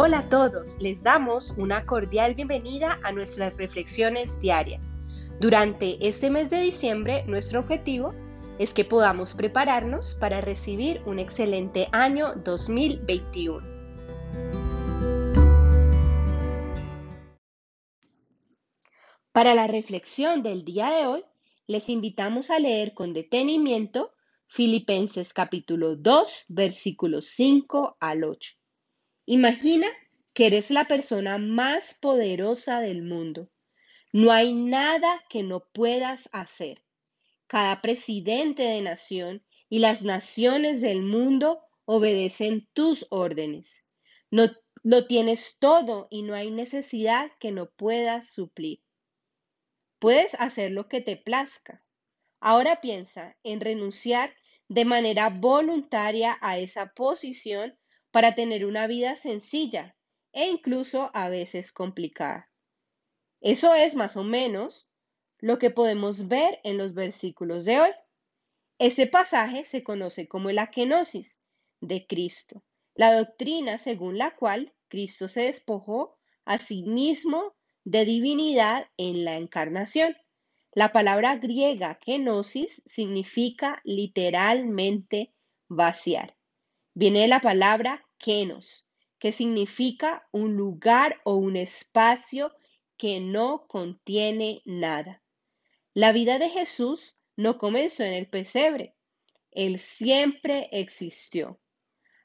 Hola a todos, les damos una cordial bienvenida a nuestras reflexiones diarias. Durante este mes de diciembre, nuestro objetivo es que podamos prepararnos para recibir un excelente año 2021. Para la reflexión del día de hoy, les invitamos a leer con detenimiento Filipenses capítulo 2, versículos 5 al 8. Imagina que eres la persona más poderosa del mundo. No hay nada que no puedas hacer. Cada presidente de nación y las naciones del mundo obedecen tus órdenes. No lo tienes todo y no hay necesidad que no puedas suplir. Puedes hacer lo que te plazca. Ahora piensa en renunciar de manera voluntaria a esa posición para tener una vida sencilla e incluso a veces complicada. Eso es más o menos lo que podemos ver en los versículos de hoy. Ese pasaje se conoce como la kenosis de Cristo, la doctrina según la cual Cristo se despojó a sí mismo de divinidad en la encarnación. La palabra griega kenosis significa literalmente vaciar. Viene la palabra kenos, que significa un lugar o un espacio que no contiene nada. La vida de Jesús no comenzó en el pesebre, Él siempre existió.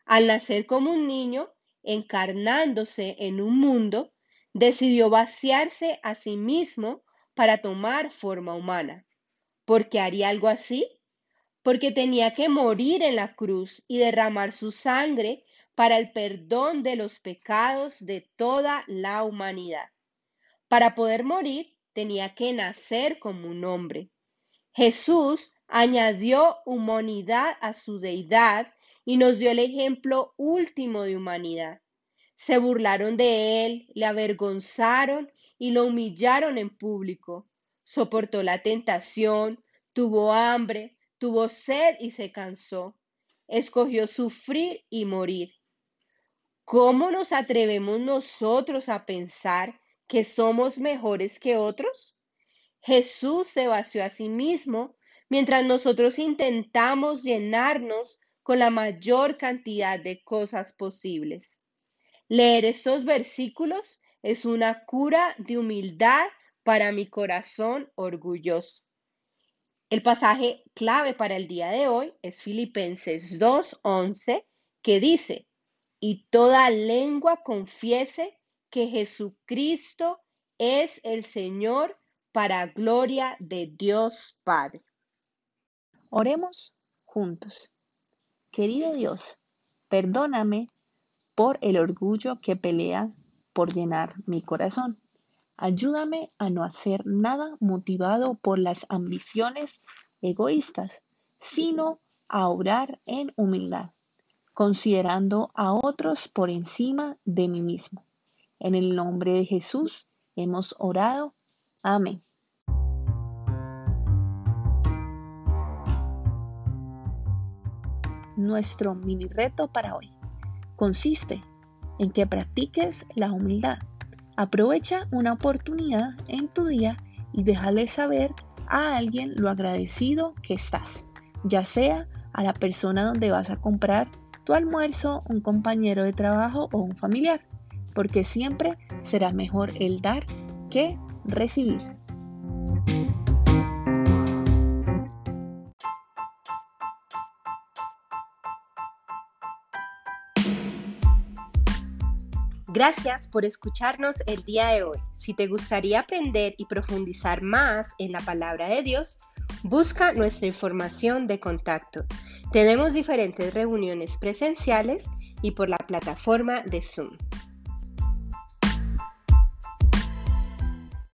Al nacer como un niño, encarnándose en un mundo, decidió vaciarse a sí mismo para tomar forma humana. ¿Por qué haría algo así? Porque tenía que morir en la cruz y derramar su sangre para el perdón de los pecados de toda la humanidad. Para poder morir tenía que nacer como un hombre. Jesús añadió humanidad a su deidad y nos dio el ejemplo último de humanidad. Se burlaron de él, le avergonzaron y lo humillaron en público. Soportó la tentación, tuvo hambre, tuvo sed y se cansó. Escogió sufrir y morir. ¿Cómo nos atrevemos nosotros a pensar que somos mejores que otros? Jesús se vació a sí mismo mientras nosotros intentamos llenarnos con la mayor cantidad de cosas posibles. Leer estos versículos es una cura de humildad para mi corazón orgulloso. El pasaje clave para el día de hoy es Filipenses 2.11, que dice, y toda lengua confiese que Jesucristo es el Señor para gloria de Dios Padre. Oremos juntos. Querido Dios, perdóname por el orgullo que pelea por llenar mi corazón. Ayúdame a no hacer nada motivado por las ambiciones egoístas, sino a obrar en humildad, considerando a otros por encima de mí mismo. En el nombre de Jesús hemos orado. Amén. Nuestro mini reto para hoy consiste en que practiques la humildad Aprovecha una oportunidad en tu día y déjale saber a alguien lo agradecido que estás, ya sea a la persona donde vas a comprar tu almuerzo, un compañero de trabajo o un familiar, porque siempre será mejor el dar que recibir. Gracias por escucharnos el día de hoy. Si te gustaría aprender y profundizar más en la palabra de Dios, busca nuestra información de contacto. Tenemos diferentes reuniones presenciales y por la plataforma de Zoom.